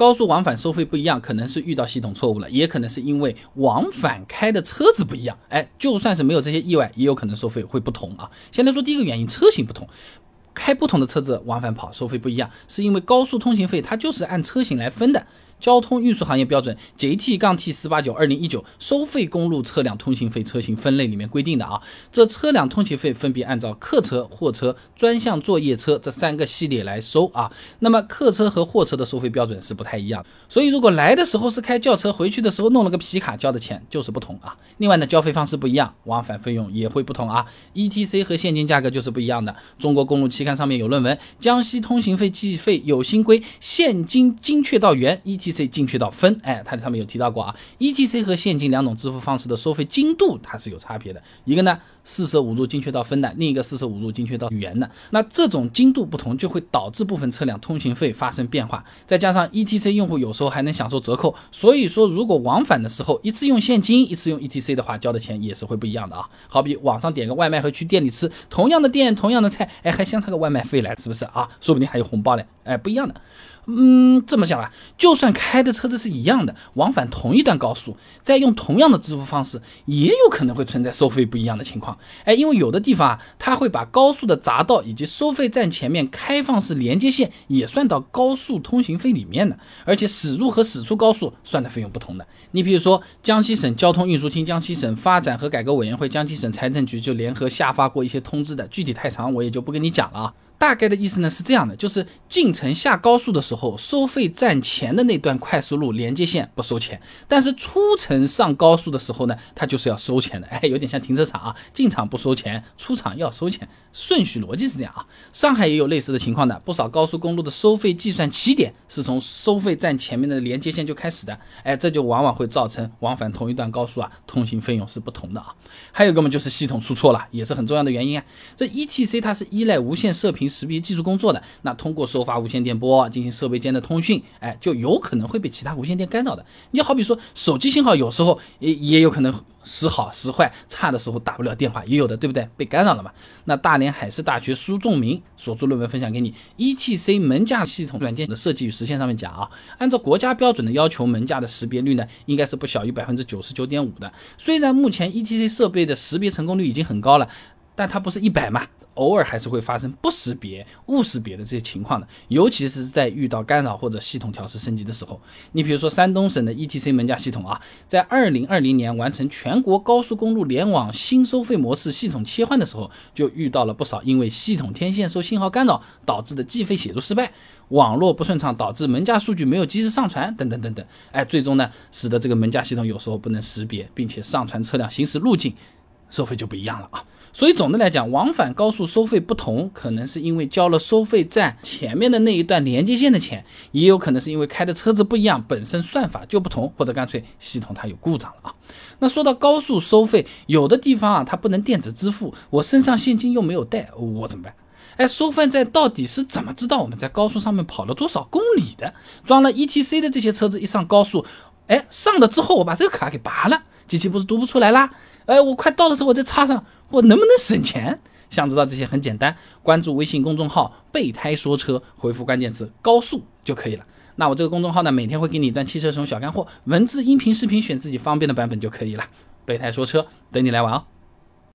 高速往返收费不一样，可能是遇到系统错误了，也可能是因为往返开的车子不一样。哎，就算是没有这些意外，也有可能收费会不同啊。先来说第一个原因，车型不同。开不同的车子往返跑收费不一样，是因为高速通行费它就是按车型来分的。交通运输行业标准 JT- 杠 T 四八九二零一九收费公路车辆通行费车型分类里面规定的啊，这车辆通行费分别按照客车、货车、专项作业车这三个系列来收啊。那么客车和货车的收费标准是不太一样，所以如果来的时候是开轿车，回去的时候弄了个皮卡，交的钱就是不同啊。另外呢，交费方式不一样，往返费用也会不同啊。ETC 和现金价格就是不一样的。中国公路期刊上面有论文，江西通行费计费有新规，现金精确到元，ETC E T C 精确到分。哎，它上面有提到过啊，ETC 和现金两种支付方式的收费精度它是有差别的，一个呢四舍五入精确到分的，另一个四舍五入精确到元的。那这种精度不同，就会导致部分车辆通行费发生变化。再加上 ETC 用户有时候还能享受折扣，所以说如果往返的时候一次用现金，一次用 ETC 的话，交的钱也是会不一样的啊。好比网上点个外卖和去店里吃，同样的店，同样的菜，哎，还相差个外卖费来，是不是啊？说不定还有红包嘞，哎，不一样的。嗯，这么讲吧，就算开的车子是一样的，往返同一段高速，再用同样的支付方式，也有可能会存在收费不一样的情况。哎，因为有的地方啊，它会把高速的匝道以及收费站前面开放式连接线也算到高速通行费里面的，而且驶入和驶出高速算的费用不同的。你比如说，江西省交通运输厅、江西省发展和改革委员会、江西省财政局就联合下发过一些通知的，具体太长，我也就不跟你讲了啊。大概的意思呢是这样的，就是进城下高速的时候，收费站前的那段快速路连接线不收钱，但是出城上高速的时候呢，它就是要收钱的。哎，有点像停车场啊，进场不收钱，出场要收钱，顺序逻辑是这样啊。上海也有类似的情况的，不少高速公路的收费计算起点是从收费站前面的连接线就开始的。哎，这就往往会造成往返同一段高速啊，通行费用是不同的啊。还有一个嘛，就是系统出错了，也是很重要的原因啊。这 ETC 它是依赖无线射频。识别技术工作的，那通过收发无线电波进行设备间的通讯，哎，就有可能会被其他无线电干扰的。你就好比说手机信号有时候也也有可能时好时坏，差的时候打不了电话，也有的，对不对？被干扰了嘛？那大连海事大学苏仲明所著论文分享给你，ETC 门架系统软件的设计与实现上面讲啊，按照国家标准的要求，门架的识别率呢，应该是不小于百分之九十九点五的。虽然目前 ETC 设备的识别成功率已经很高了，但它不是一百嘛？偶尔还是会发生不识别、误识别的这些情况的，尤其是在遇到干扰或者系统调试升级的时候。你比如说山东省的 ETC 门架系统啊，在二零二零年完成全国高速公路联网新收费模式系统切换的时候，就遇到了不少因为系统天线受信号干扰导致的计费写入失败、网络不顺畅导致门架数据没有及时上传等等等等。哎，最终呢，使得这个门架系统有时候不能识别，并且上传车辆行驶路径。收费就不一样了啊，所以总的来讲，往返高速收费不同，可能是因为交了收费站前面的那一段连接线的钱，也有可能是因为开的车子不一样，本身算法就不同，或者干脆系统它有故障了啊。那说到高速收费，有的地方啊，它不能电子支付，我身上现金又没有带，我怎么办？哎，收费站到底是怎么知道我们在高速上面跑了多少公里的？装了 ETC 的这些车子一上高速，哎，上了之后我把这个卡给拔了，机器不是读不出来啦？哎，我快到的时候，我再插上，我能不能省钱？想知道这些很简单，关注微信公众号“备胎说车”，回复关键词“高速”就可以了。那我这个公众号呢，每天会给你一段汽车使用小干货，文字、音频、视频，选自己方便的版本就可以了。备胎说车，等你来玩哦。